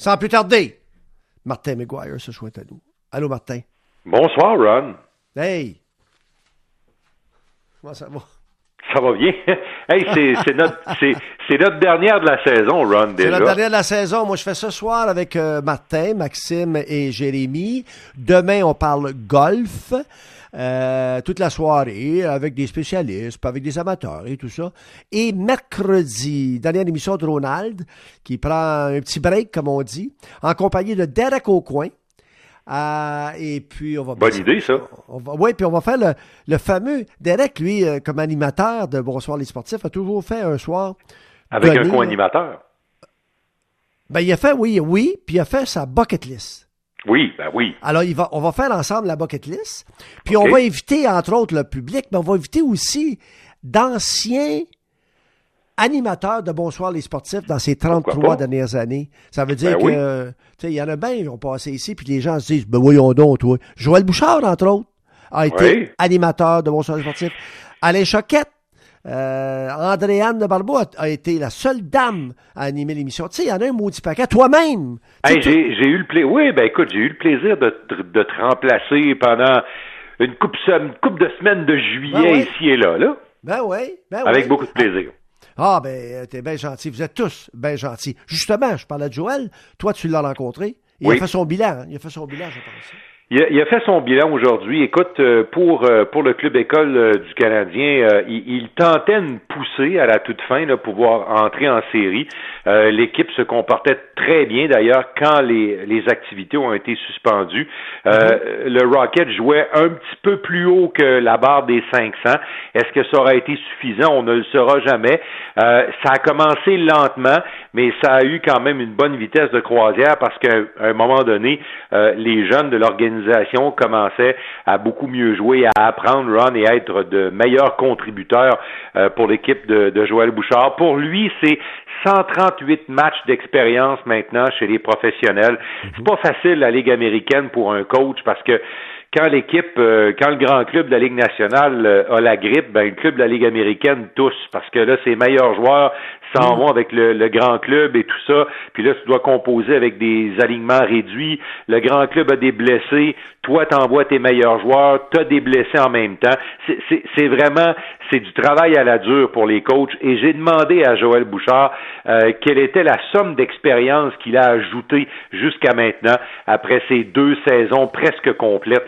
Sans plus tarder, Martin McGuire se joint à nous. Allô, Martin? Bonsoir, Ron. Hey. Comment ça va? Ça va bien. hey, c'est notre, notre, dernière de la saison, Ron, déjà. C'est notre dernière de la saison. Moi, je fais ce soir avec euh, Martin, Maxime et Jérémy. Demain, on parle golf. Euh, toute la soirée avec des spécialistes, avec des amateurs et tout ça. Et mercredi, dernière émission de Ronald, qui prend un petit break, comme on dit, en compagnie de Derek Aucoin. Euh, et puis on va bonne idée ça. oui, puis on va faire le, fameux Derek, lui, euh, comme animateur de Bonsoir les sportifs, a toujours fait un soir avec un co-animateur. Ben il a fait oui, oui, puis il a fait sa bucket list. Oui, ben oui. Alors, il va, on va faire ensemble la bucket list. Puis on va inviter, entre autres, le public, mais on va inviter aussi d'anciens animateurs de Bonsoir les sportifs dans ces 33 dernières années. Ça veut dire ben que, tu sais, il y en a bien qui ont passé ici, puis les gens se disent, ben voyons donc, toi. Joël Bouchard, entre autres, a été animateur de Bonsoir les sportifs. Alain Choquette, euh, Andréane de Barbeau a, été la seule dame à animer l'émission. Tu sais, il y en a un maudit paquet. Toi-même. j'ai, eu le plaisir. Oui, ben écoute, j'ai eu le plaisir de, de, te remplacer pendant une coupe, une coupe de semaines de juillet ben ici et là, là. Ben oui. Ben Avec beaucoup de plaisir. Ah, ben, t'es bien gentil. Vous êtes tous bien gentils. Justement, je parlais de Joël. Toi, tu l'as rencontré. Il a fait son bilan. Il a fait son bilan, je pense. Il a, fait son bilan aujourd'hui. Écoute, euh, pour euh, pour le club école euh, du Canadien, il, tentait de pousser à la toute fin là, pour pouvoir entrer en série. L'équipe se comportait très bien d'ailleurs quand les, les activités ont été suspendues. Mm-hmm. Le Rocket jouait un petit peu plus haut que la barre des 500. Est-ce que ça aura été suffisant? On ne le saura jamais. ça a commencé lentement, mais ça a eu quand même une bonne vitesse de croisière parce qu'à un moment donné, les jeunes de l'organisation l'organisation commençait à beaucoup mieux jouer, à apprendre Ron et à être de meilleurs contributeurs euh, pour l'équipe de, de Joël Bouchard. Pour lui, c'est 138 matchs d'expérience maintenant chez les professionnels. C'est pas facile la Ligue américaine pour un coach parce que quand l'équipe, euh, quand le grand club de la Ligue nationale euh, a la grippe, ben le club de la Ligue américaine tousse parce que là, ses meilleurs joueurs s'en mm. vont avec le, grand club et tout ça. Puis là, tu dois composer avec des alignements réduits. Le grand club a des blessés. Toi, t'envoies tes meilleurs joueurs. T'as des blessés en même temps. C'est vraiment, c'est du travail à la dure pour les coachs. Et j'ai demandé à Joël Bouchard euh, quelle était la somme d'expérience qu'il a ajoutée jusqu'à maintenant après ces deux saisons presque complètes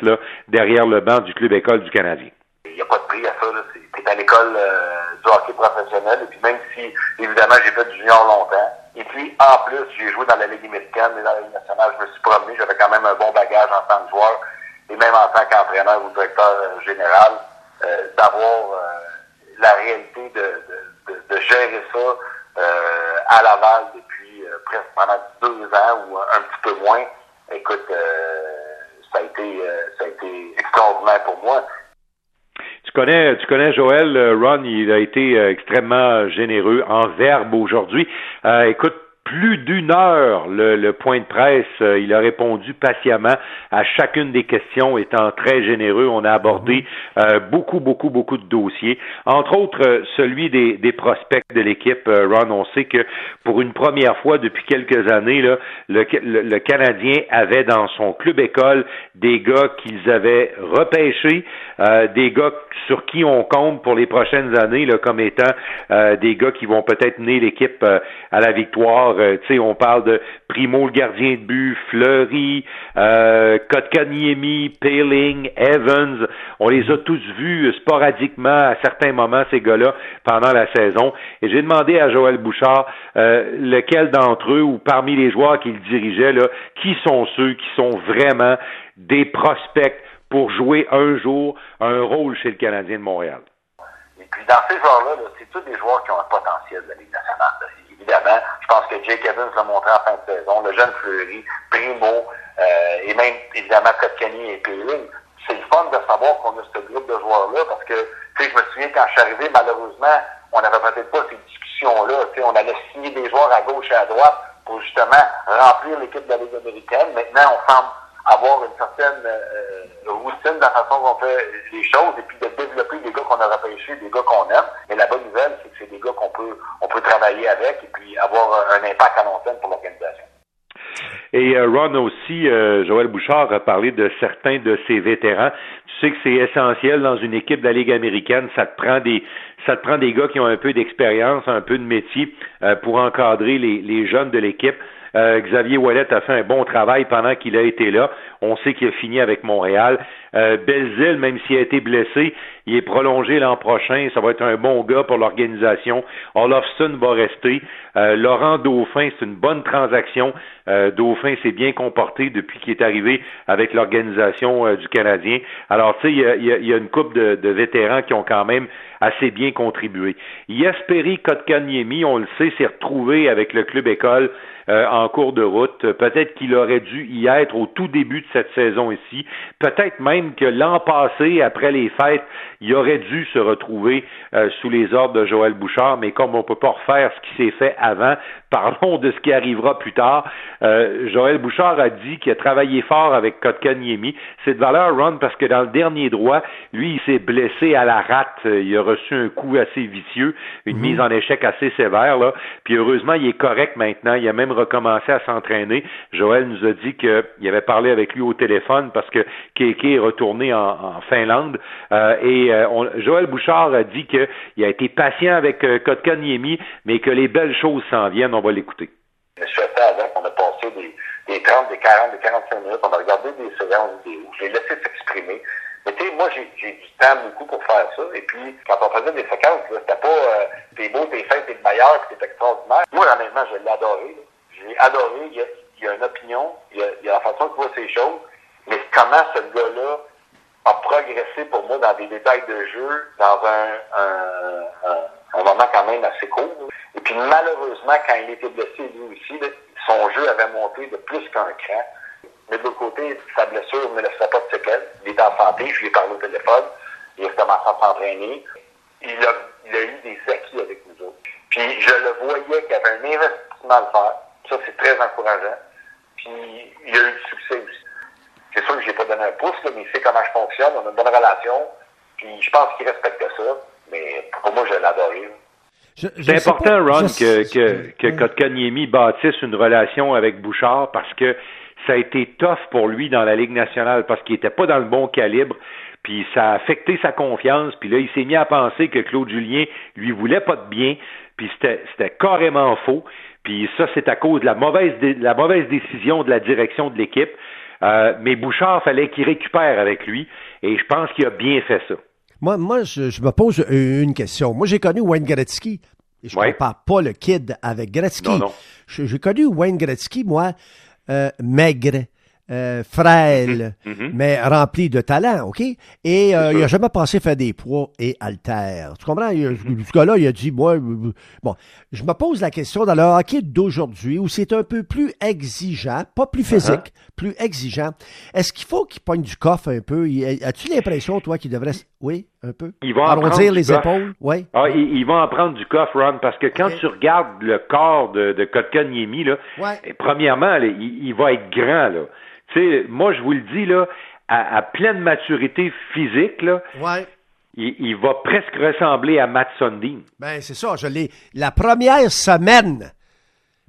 derrière le banc du club école du Canadien. Il n'y a pas de prix à ça. C'est à l'école euh, du hockey professionnel. Et puis même si, évidemment, j'ai fait du junior longtemps. Et puis, en plus, j'ai joué dans la Ligue américaine et dans la Ligue nationale. Je me suis promené. J'avais quand même un bon bagage en tant que joueur et même en tant qu'entraîneur ou directeur euh, général, euh, d'avoir la réalité de, de, gérer ça à Laval depuis presque pendant deux ans ou un petit peu moins. Écoute, ça a été, euh, ça a été extraordinaire pour moi. Tu connais, tu connais Joël, euh, Ron, il a été euh, extrêmement généreux en verbe aujourd'hui. écoute, plus d'une heure le, point de presse. Euh, il a répondu patiemment à chacune des questions, étant très généreux. On a abordé mhm. euh, beaucoup, beaucoup, beaucoup de dossiers. Entre autres, euh, celui des, prospects de l'équipe. Ron, on sait que pour une première fois depuis quelques années, là, le, le, Canadien avait dans son club école des gars qu'ils avaient repêchés, des gars sur qui on compte pour les prochaines années là, comme étant des gars qui vont peut-être mener l'équipe à la victoire euh, on parle de Primo, le gardien de but, Fleury, euh, Kotkaniemi, Paling, Evans. On les a tous vus sporadiquement à certains moments, ces gars-là, pendant la saison. Et j'ai demandé à Joël Bouchard euh, lequel d'entre eux, ou parmi les joueurs qu'il dirigeait, qui sont ceux qui sont vraiment des prospects pour jouer un jour un rôle chez le Canadien de Montréal? Et puis dans ces joueurs-là, c'est tous des joueurs qui ont un potentiel de la évidemment. Je pense que Jake Evans l'a montré en fin de saison, le jeune Fleury, Primo, euh, et même évidemment Kotkani et Péline. C'est le fun de savoir qu'on a ce groupe de joueurs-là parce que, tu sais, je me souviens quand je suis arrivé, malheureusement, on n'avait peut-être pas ces discussions-là. Tu sais, on allait signer des joueurs à gauche et à droite pour justement remplir l'équipe de la Ligue américaine. Maintenant, on semble avoir une certaine euh, routine dans la façon dont on fait les choses et puis de développer des gars qu'on a repêchés, des gars qu'on aime. Mais la bonne nouvelle, c'est que c'est des gars qu'on peut travailler avec et puis avoir un impact à long terme pour l'organisation. Et euh, Ron aussi, euh, Joël Bouchard a parlé de certains de ses vétérans. Tu sais que c'est essentiel dans une équipe de la Ligue américaine. Ça te prend des, ça te prend des gars qui ont un peu d'expérience, un peu de métier euh, pour encadrer les, les jeunes de l'équipe. Euh, Xavier Wallet a fait un bon travail pendant qu'il a été là. On sait qu'il a fini avec Montréal. Euh, Belzile, même s'il a été blessé, il est prolongé l'an prochain. Ça va être un bon gars pour l'organisation. Olofsson va rester. Euh, Laurent Dauphin, c'est une bonne transaction. Euh, Dauphin s'est bien comporté depuis qu'il est arrivé avec l'organisation euh, du Canadien. Alors, tu sais, il y a, une couple de, vétérans qui ont quand même assez bien contribué. Yasperi Kotkaniemi, on le sait, s'est retrouvé avec le club école euh, en cours de route. Peut-être qu'il aurait dû y être au tout début cette saison ici. Peut-être même que l'an passé, après les fêtes, il aurait dû se retrouver euh, sous les ordres de Joël Bouchard, mais comme on ne peut pas refaire ce qui s'est fait avant, parlons de ce qui arrivera plus tard. Euh, Joël Bouchard a dit qu'il a travaillé fort avec Kotkaniemi. C'est de valeur, Ron, parce que dans le dernier droit, lui, il s'est blessé à la rate. Il a reçu un coup assez vicieux, une -hmm. mise en échec assez sévère. Là. Puis heureusement, il est correct maintenant. Il a même recommencé à s'entraîner. Joël nous a dit qu'il avait parlé avec lui au téléphone parce que Keke est retourné en, en Finlande. Euh, et euh, on, Joël Bouchard a dit qu'il a été patient avec euh, Kotkaniemi, mais que les belles choses s'en viennent. On va l'écouter. Je suis avec, on a passé des, des 30, des 40, des 45 minutes, on a regardé des séances vidéo, je l'ai laissé s'exprimer. Mais tu sais, moi, j'ai du temps beaucoup pour faire ça. Et puis, quand on faisait des séquences, c'était pas euh, t'es beau, t'es fait, t'es le meilleur, t'es extraordinaire. Moi, honnêtement, je l'ai adoré. J'ai adoré. Il y, a, il y a une opinion, il y a, la façon de voir ces choses. Mais comment ce gars-là a progressé pour moi dans des détails de jeu, dans un, un moment quand même assez court. Et puis malheureusement, quand il était blessé lui aussi, son jeu avait monté de plus qu'un cran. Mais de l'autre côté, sa blessure ne laissait pas de séquelles. Il était en santé, je lui ai parlé au téléphone, il a commencé à s'entraîner. Il a, eu des acquis avec nous autres. Puis je le voyais qu'il y avait un investissement à le faire. Ça, c'est très encourageant. Puis il a eu du succès aussi. C'est sûr que j'ai pas donné un pouce, là, mais il sait comment je fonctionne, on a une bonne relation. Puis je pense qu'il respecte ça. Mais pour moi, je adoré. C'est important, Ron, je... que, que, que Kotkaniemi bâtisse une relation avec Bouchard parce que ça a été tough pour lui dans la Ligue nationale parce qu'il n'était pas dans le bon calibre. Puis ça a affecté sa confiance. Puis là, il s'est mis à penser que Claude Julien lui voulait pas de bien. Puis c'était carrément faux. Puis ça, c'est à cause de la mauvaise, la mauvaise décision de la direction de l'équipe. Euh, mais Bouchard, fallait qu'il récupère avec lui. Et je pense qu'il a bien fait ça. Moi, moi je, je me pose une question. Moi, j'ai connu Wayne Gretzky. Et je ne ouais. compare pas le kid avec Gretzky. J'ai connu Wayne Gretzky, moi, euh, maigre, euh, frêle, mm -hmm. mais rempli de talent, OK? Et euh, il n'a jamais pensé faire des poids et haltères. Tu comprends? Il, ce gars-là, il a dit, moi, bon, je me pose la question dans le hockey d'aujourd'hui, où c'est un peu plus exigeant, pas plus physique, uh -huh. plus exigeant. Est-ce qu'il faut qu'il pogne du coffre un peu? As-tu l'impression, toi, qu'il devrait... Oui, un peu? Il va Arrondir les épaules? Oui. Ah, il, il, va en prendre du coffre, Ron, parce que quand okay. tu regardes le corps de, de Kotkaniemi, là, ouais. premièrement, là, il, il va être grand, là. Moi, je vous le dis, là, à, à pleine maturité physique, là, ouais. il, il, va presque ressembler à Matt Sundin. Ben, c'est ça. Je l'ai. La première semaine,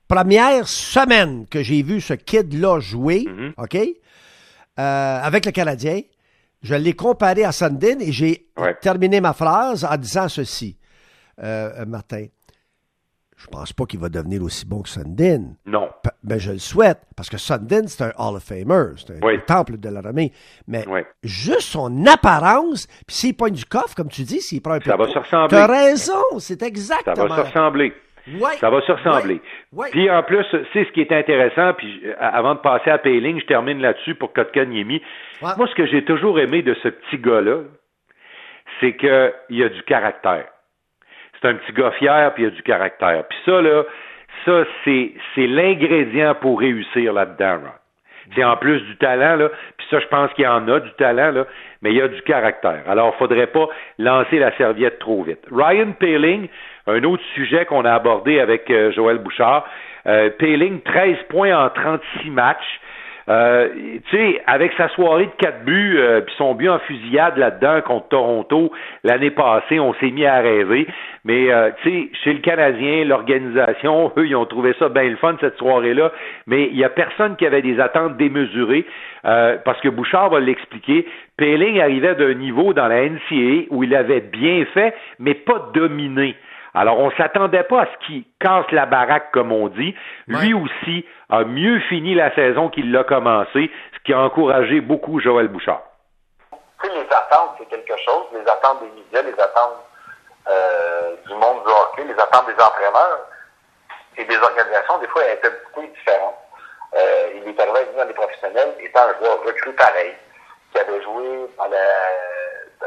première semaine que j'ai vu ce kid-là jouer, mm -hmm. OK, euh, avec le Canadien, je l'ai comparé à Sundin et j'ai ouais. terminé ma phrase en disant ceci, euh, Martin je pense pas qu'il va devenir aussi bon que Sundin. Non. Mais je le souhaite, parce que Sundin, c'est un Hall of Famer, c'est un, oui. temple de l'armée. Mais oui. juste son apparence, puis s'il pointe du coffre, comme tu dis, s'il prend un peu... Ça va se ressembler. T'as raison, c'est exactement... Ça va se ressembler. Ouais. Ça va se ressembler. Ouais. Puis en plus, c'est ce qui est intéressant, puis euh, avant de passer à Payling, je termine là-dessus pour Kotkaniemi. Moi, ce que j'ai toujours aimé de ce petit gars-là, c'est qu'il a du caractère c'est un petit gars fier puis il a du caractère. Puis ça, là, ça, c'est, c'est l'ingrédient pour réussir là-dedans, C'est en plus du talent, là, puis ça, je pense qu'il y en a du talent, là, mais il y a du caractère. Alors, il faudrait pas lancer la serviette trop vite. Ryan Paling, un autre sujet qu'on a abordé avec euh, Joël Bouchard. Euh, Paling, 13 points en 36 matchs. Euh, tu sais, avec sa soirée de quatre buts, euh, puis son but en fusillade là-dedans contre Toronto l'année passée, on s'est mis à rêver. Mais euh, tu sais, chez le Canadien, l'organisation, eux, ils ont trouvé ça bien le fun cette soirée-là. Mais il y a personne qui avait des attentes démesurées, parce que Bouchard va l'expliquer. Péling arrivait d'un niveau dans la NCA où il avait bien fait, mais pas dominé. Alors, on s'attendait pas à ce qu'il casse la baraque, comme on dit. Lui aussi a mieux fini la saison qu'il l'a commencé, ce qui a encouragé beaucoup Joël Bouchard. Tu sais, les attentes, c'est quelque chose. Les attentes des médias, les attentes euh, du monde du hockey, les attentes des entraîneurs et des organisations, des fois, elles étaient beaucoup différentes. Euh, il est arrivé à dans les professionnels étant un joueur recru pareil, qui avait joué dans,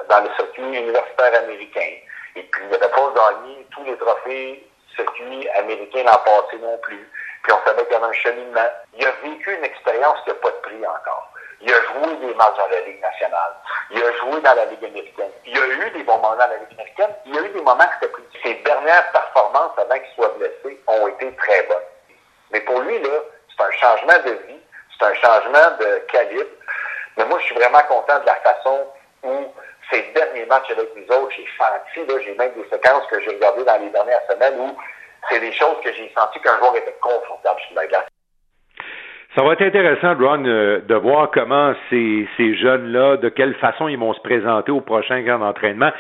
dans le circuit universitaire américain, et puis, il n'avait pas gagné tous les trophées circuits américains l'an passé non plus. Puis, on savait qu'il y avait un cheminement. Il a vécu une expérience qui n'a pas de prix encore. Il a joué des matchs dans la Ligue nationale. Il a joué dans la Ligue américaine. Il a eu des bons moments dans la Ligue américaine. Il a eu des moments qui étaient pris. Ses dernières performances avant qu'il soit blessé ont été très bonnes. Mais pour lui, là, c'est un changement de vie. C'est un changement de calibre. Mais moi, je suis vraiment content de la façon où ces derniers matchs avec les autres, j'ai senti, là, j'ai même des séquences que j'ai regardées dans les dernières semaines où c'est des choses que j'ai senti qu'un joueur était confortable sur la glace. Ça va être intéressant, Ron, euh, de voir comment ces, ces jeunes-là, de quelle façon ils vont se présenter au prochain grand entraînement.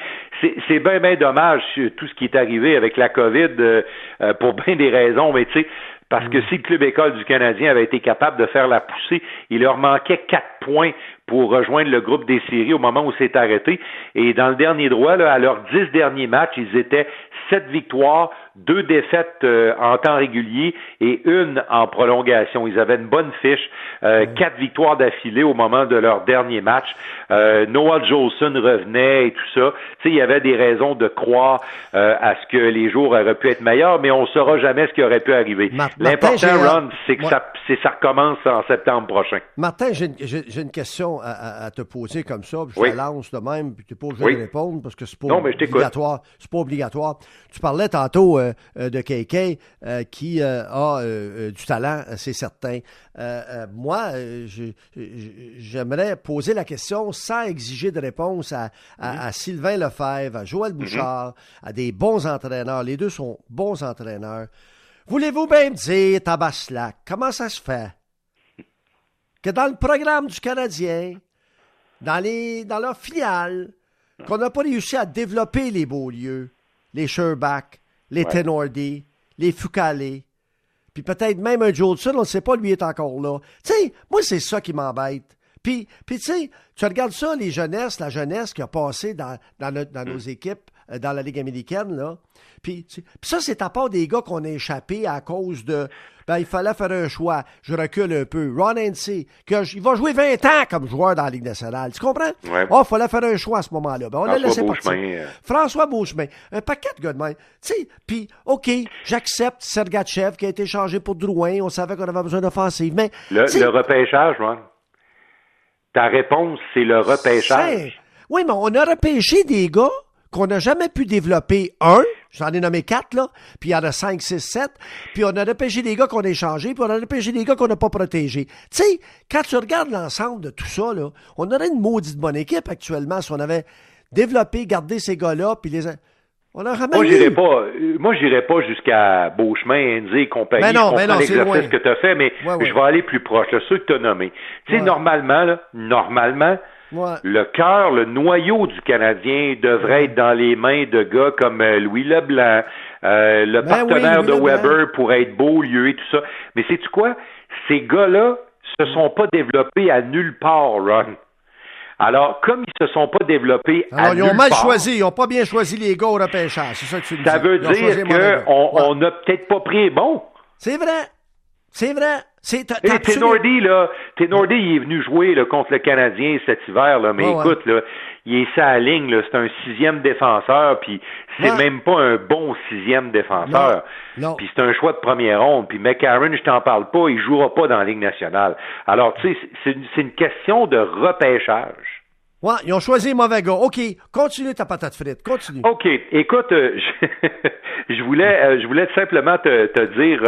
C'est bien, bien dommage tout ce qui est arrivé avec la COVID euh, euh, pour bien des raisons, mais tu sais, parce que mm. si le club école du Canadien avait été capable de faire la poussée, il leur manquait quatre points pour rejoindre le groupe des séries au moment où c'est arrêté. Et dans le dernier droit, là, à leurs dix derniers matchs, ils étaient sept victoires, deux défaites euh, en temps régulier et une en prolongation. Ils avaient une bonne fiche, euh, quatre victoires d'affilée au moment de leur dernier match. Euh, Noah Jolson revenait et tout ça. Tu sais, il y avait des raisons de croire à ce que les jours auraient pu être meilleurs, mais on ne saura jamais ce qui aurait pu arriver. L'important, Ron, c'est que ça, ça recommence en septembre prochain. Martin, j'ai une question à, te poser comme ça, je la lance de même, puis tu n'es pas obligé de répondre parce que c'est pas obligatoire. C'est pas obligatoire. Tu parlais tantôt euh, euh, de quelqu'un euh, qui a du talent, c'est certain. moi, j'aimerais poser la question sans exiger de réponse à, mm-hmm. Sylvain Lefebvre, à Joël mm-hmm. Bouchard, à des bons entraîneurs. Les deux sont bons entraîneurs. Voulez-vous bien me dire, Tabaslac, comment ça se fait? Que dans le programme du Canadien, dans, les, dans leur filiale, qu'on n'a pas réussi à développer les beaux lieux, les Sherbach, les Tenordi, les Foucalé, puis peut-être même un Jolson, on ne sait pas, lui est encore là. Tu sais, moi, c'est ça qui m'embête. Puis, puis tu sais, tu regardes ça, les jeunesses, la jeunesse qui a passé dans, dans, dans nos équipes, euh, dans la Ligue américaine, là. Puis, puis ça, c'est à part des gars qu'on a échappé à cause de ben, il fallait faire un choix. Je recule un peu. Ron Hensey, il va jouer 20 ans comme joueur dans la Ligue nationale. Tu comprends? Ouais. Oh, il fallait faire un choix à ce moment-là. Ben, on François l'a laissé partir. Euh. François Beauchemin. Un paquet de gars de main. Tu sais, puis, OK, j'accepte Sergachev qui a été changé pour Drouin. On savait qu'on avait besoin d'offensive. Mais. Le, le repêchage, Ron. Ta réponse, c'est le repêchage. Oui, mais on a repêché des gars qu'on n'a jamais pu développer. Un, j'en ai nommé quatre, là, puis il y en a cinq, six, sept, puis on a repêché des gars qu'on a échangés, puis on a repêché des gars qu'on n'a pas protégés. Tu sais, quand tu regardes l'ensemble de tout ça, là, on aurait une maudite bonne équipe actuellement si on avait développé, gardé ces gars-là, puis les... On aurait moi, j'irais pas, moi, j'irais pas jusqu'à Beauchemin, Enzi et compagnie. Mais non, mais non, l'exercice que tu as fait, mais je vais aller plus proche, là, ceux que tu as nommés. Tu sais, normalement, là, normalement, le cœur, le noyau du Canadien devrait être dans les mains de gars comme euh, Louis Leblanc, euh, le ben partenaire de Weber pour être beau lieu et tout ça. Mais sais-tu quoi? Ces gars-là se sont pas développés à nulle part, Ron. Alors, comme ils se sont pas développés Alors, ils ont mal choisi, ils n'ont pas bien choisi les gars au repêchage, c'est ça que tu dis. Ça veut dire qu'on n'a peut-être pas pris bon. C'est vrai. C'est vrai. C'est Tenordi, là, Tenordi, il est venu jouer là, contre le Canadien cet hiver, là, mais écoute, là, il est sa ligne, là, c'est un sixième défenseur, puis c'est même pas un bon sixième défenseur. Non. Puis c'est un choix de première ronde. Puis McCarron, je t'en parle pas, il jouera pas dans la Ligue nationale. Alors, tu sais, c'est une question de repêchage. Ils ont choisi mauvais gars. OK, continue ta patate frite. Continue. OK. Écoute, euh, je, voulais euh, je voulais simplement te, te dire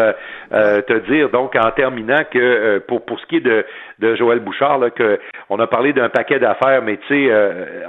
euh, te dire donc en terminant que pour pour ce qui est de, de Joël Bouchard là, que on a parlé d'un paquet d'affaires, mais tu sais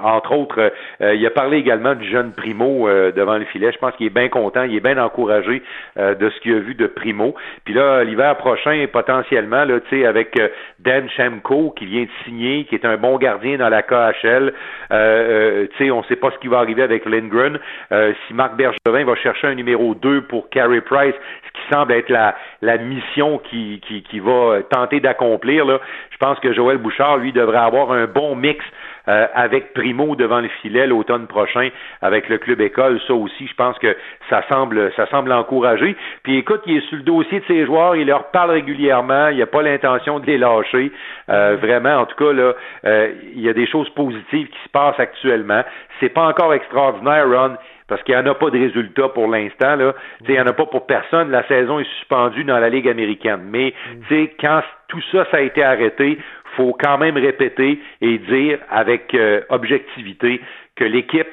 entre autres, il a parlé également du jeune Primo devant le filet. Je pense qu'il est bien content, il est bien encouragé de ce qu'il a vu de Primo. Puis là, l'hiver prochain, potentiellement tu sais, avec Dan Shemko qui vient de signer, qui est un bon gardien dans la KH euh, euh, tu sais, on ne sait pas ce qui va arriver avec Lindgren. Euh, si Marc Bergevin va chercher un numéro 2 pour Carey Price, ce qui semble être la, mission qui, qui, qui va tenter d'accomplir, là, je pense que Joël Bouchard, lui, devrait avoir un bon mix euh, avec Primo devant le filet l'automne prochain avec le club école. Ça aussi, je pense que ça semble, ça semble encourager. Puis écoute, il est sur le dossier de ses joueurs, il leur parle régulièrement, il n'a pas l'intention de les lâcher. Euh, vraiment, en tout cas, là, euh, il y a des choses positives qui se passent actuellement. C'est pas encore extraordinaire, Ron parce qu'il n'y en a pas de résultats pour l'instant. Là. Il n'y en a pas pour personne. La saison est suspendue dans la Ligue américaine. Mais mm. quand tout ça, ça a été arrêté, faut quand même répéter et dire avec euh, objectivité que l'équipe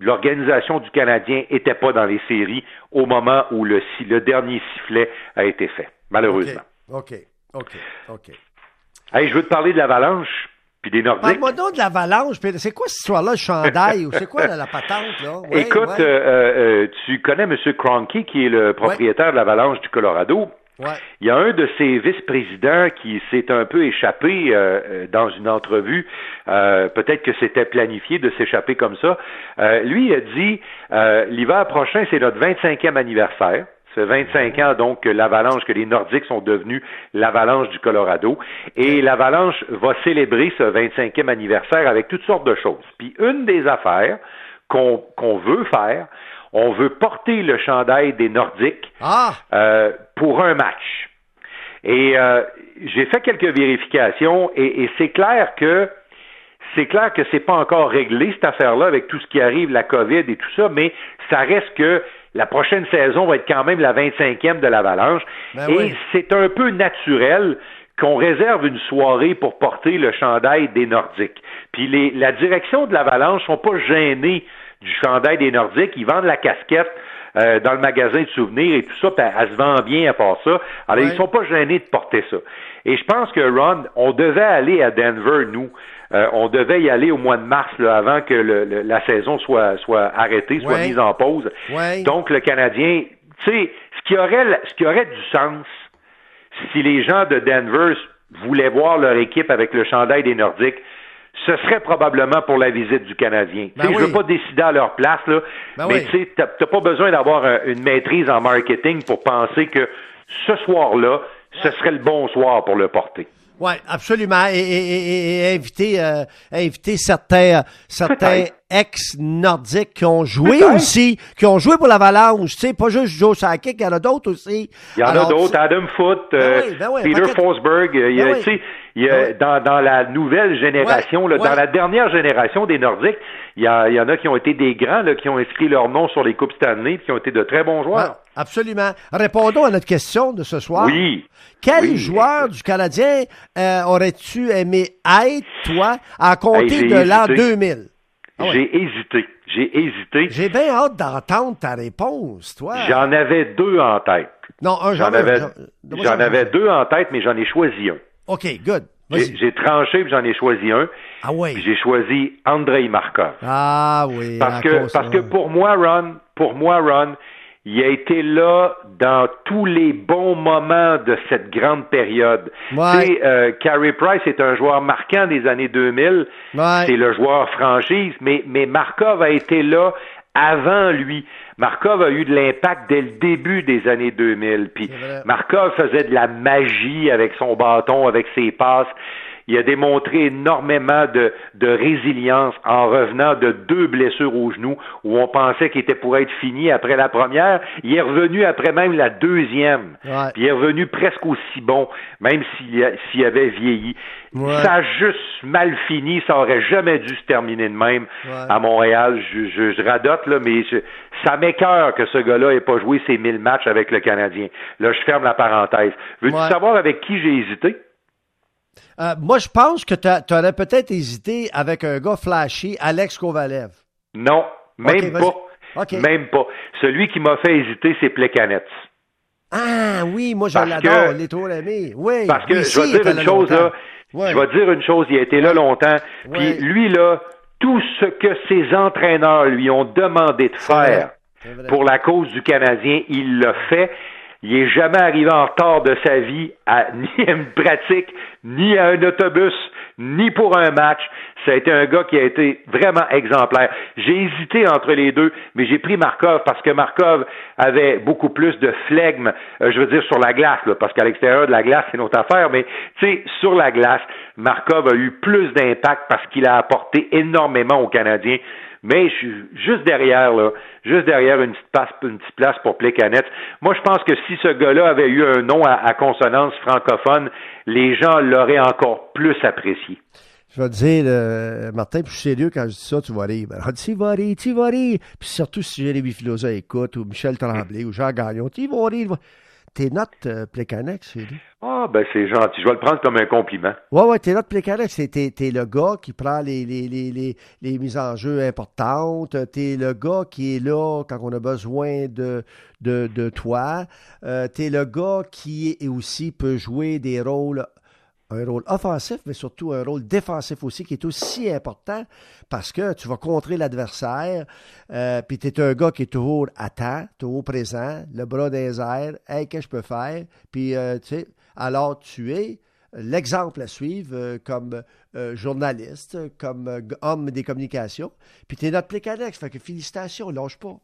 l'organisation du Canadien n'était pas dans les séries au moment où le, le dernier sifflet a été fait, malheureusement. OK, OK, OK. Hey, je veux te parler de l'avalanche puis des Nordiques. Parle-moi donc de l'avalanche. C'est quoi cette histoire-là, le chandail, ou c'est quoi la, patente, là? Écoute, euh, euh, tu connais M. Cronky, qui est le propriétaire de l'avalanche du Colorado. Il y a un de ses vice-présidents qui s'est un peu échappé euh, euh, dans une entrevue. Euh, peut-être que c'était planifié de s'échapper comme ça. lui il a dit l'hiver prochain, c'est notre 25e anniversaire. C'est 25 ans donc que l'Avalanche, que les Nordiques sont devenus l'Avalanche du Colorado. Et l'Avalanche va célébrer ce 25e anniversaire avec toutes sortes de choses. Puis une des affaires qu'on veut faire, on veut porter le chandail des Nordiques ah! euh, pour un match. Et euh, j'ai fait quelques vérifications et, c'est clair que c'est clair que c'est pas encore réglé cette affaire-là avec tout ce qui arrive, la COVID et tout ça, mais ça reste que la prochaine saison va être quand même la 25e de l'Avalanche. Ben et c'est un peu naturel qu'on réserve une soirée pour porter le chandail des Nordiques. Puis les, la direction de l'Avalanche sont pas gênés du chandail des Nordiques. Ils vendent la casquette euh, dans le magasin de souvenirs et tout ça, puis elle, se vend bien à part ça. Alors, ils sont pas gênés de porter ça. Et je pense que, Ron, on devait aller à Denver, nous. Euh, on devait y aller au mois de mars, là, avant que le, la saison soit, soit arrêtée, soit mise en pause. Donc, le Canadien, tu sais, ce qui aurait, ce qui aurait du sens, si les gens de Denver voulaient voir leur équipe avec le chandail des Nordiques, ce serait probablement pour la visite du Canadien. Ben Je ne veux pas décider à leur place, là, ben mais tu n'as pas besoin d'avoir une maîtrise en marketing pour penser que ce soir-là, ce serait le bon soir pour le porter. Oui, absolument. Et, inviter, euh, inviter certains, certains ex-nordiques qui ont joué aussi, qui ont joué pour l'Avalanche. Tu sais, pas juste Joe Sakic, il y en a d'autres aussi. Il y en a d'autres. Adam Foote, ben euh, ben Peter Forsberg. Il y a, ben tu sais, dans, dans la nouvelle génération, là, dans la dernière génération des Nordiques, il y, a, il y en a qui ont été des grands, là, qui ont inscrit leur nom sur les Coupes Stanley, qui ont été de très bons joueurs. absolument. Répondons à notre question de ce soir. Oui. Quel joueur du Canadien euh, aurais-tu aimé être, toi, à compter de l'an 2000? Ah j'ai hésité. J'ai hésité. J'ai bien hâte d'entendre ta réponse, toi. J'en avais deux en tête. Non, un, j'en avais, j'en avais deux en tête, mais j'en ai choisi un. OK, good. J'ai tranché puis j'en ai choisi un. Ah oui. J'ai choisi Andrei Markov. Ah oui. Parce que parce que pour moi, Ron, pour moi, Ron, il a été là dans tous les bons moments de cette grande période. Ouais. Euh, Carey Price est un joueur marquant des années 2000. C'est le joueur franchise, mais, mais Markov a été là avant lui. Markov a eu de l'impact dès le début des années 2000. Puis Markov faisait de la magie avec son bâton, avec ses passes. Il a démontré énormément de, de résilience en revenant de deux blessures au genou où on pensait qu'il était pour être fini après la première. Il est revenu après même la deuxième. Puis il est revenu presque aussi bon, même s'il avait vieilli. Ça a juste mal fini. Ça aurait jamais dû se terminer de même à Montréal. Je, je, radote, là, mais ça m'écœure que ce gars-là ait pas joué ses mille matchs avec le Canadien. Là, je ferme la parenthèse. Veux-tu savoir avec qui j'ai hésité? Euh, moi, je pense que tu aurais peut-être hésité avec un gars flashy, Alex Kovalev. Non, même pas. Même pas. Celui qui m'a fait hésiter, c'est Plekanec. Ah oui, moi je l'adore, il est trop aimé. Oui. Parce que je vais dire une chose là. Je vais dire une chose, il a été là longtemps. Puis lui là, tout ce que ses entraîneurs lui ont demandé de faire pour la cause du Canadien, il l'a fait. Il n'est jamais arrivé en retard de sa vie à ni une pratique, ni à un autobus, ni pour un match. Ça a été un gars qui a été vraiment exemplaire. J'ai hésité entre les deux, mais j'ai pris Markov parce que Markov avait beaucoup plus de flegme, euh, je veux dire sur la glace, parce qu'à l'extérieur de la glace, c'est notre affaire, mais tu sais, sur la glace, Markov a eu plus d'impact parce qu'il a apporté énormément aux Canadiens mais je suis juste derrière, là, juste derrière une petite place, pour Plécanet. Moi, je pense que si ce gars-là avait eu un nom à, consonance francophone, les gens l'auraient encore plus apprécié. Je vais te dire, euh, Martin, puis sérieux quand je dis ça, tu vas rire. Ben, tu vas rire, tu vas rire. Puis surtout si Jérémy Filosa écoute, ou Michel Tremblay, ou Jean Gagnon, tu vas rire. T'es notre euh, Plécanex, Ah, ben c'est gentil. Je vais le prendre comme un compliment. Ouais, ouais, t'es notre Plécanex. T'es, t'es, le gars qui prend les, les, les, les, les mises en jeu importantes. T'es le gars qui est là quand on a besoin de, de, de toi. Euh, t'es le gars qui est, aussi peut jouer des rôles un rôle offensif, mais surtout un rôle défensif aussi, qui est aussi important parce que tu vas contrer l'adversaire, euh, puis tu es un gars qui est toujours à temps, toujours présent, le bras des airs, hey, qu'est-ce que je peux faire? Puis, euh, tu sais, alors tu es l'exemple à suivre euh, comme journaliste, comme homme des communications, puis tu es notre plécanex, fait que félicitations, lâche pas.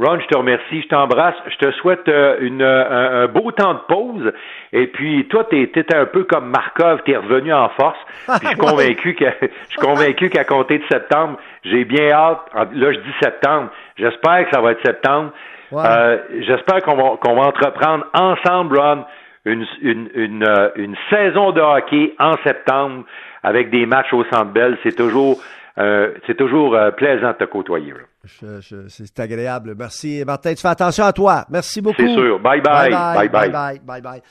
Ron, je te remercie, je t'embrasse, je te souhaite euh, une, un, beau temps de pause. Et puis, toi, tu étais un peu comme Markov, tu es revenu en force. je suis convaincu que je suis convaincu qu'à compter de septembre, j'ai bien hâte. Là, je dis septembre. J'espère que ça va être septembre. Euh, j'espère qu'on va qu'on va entreprendre ensemble, Ron, une, une, une, euh, une, saison de hockey en septembre avec des matchs au Centre Bell. C'est toujours euh, c'est toujours euh, plaisant de te côtoyer. c'est agréable. Merci, Martin. Tu fais attention à toi. Merci beaucoup. C'est sûr. bye. Bye bye. Bye bye. bye, bye. bye, bye.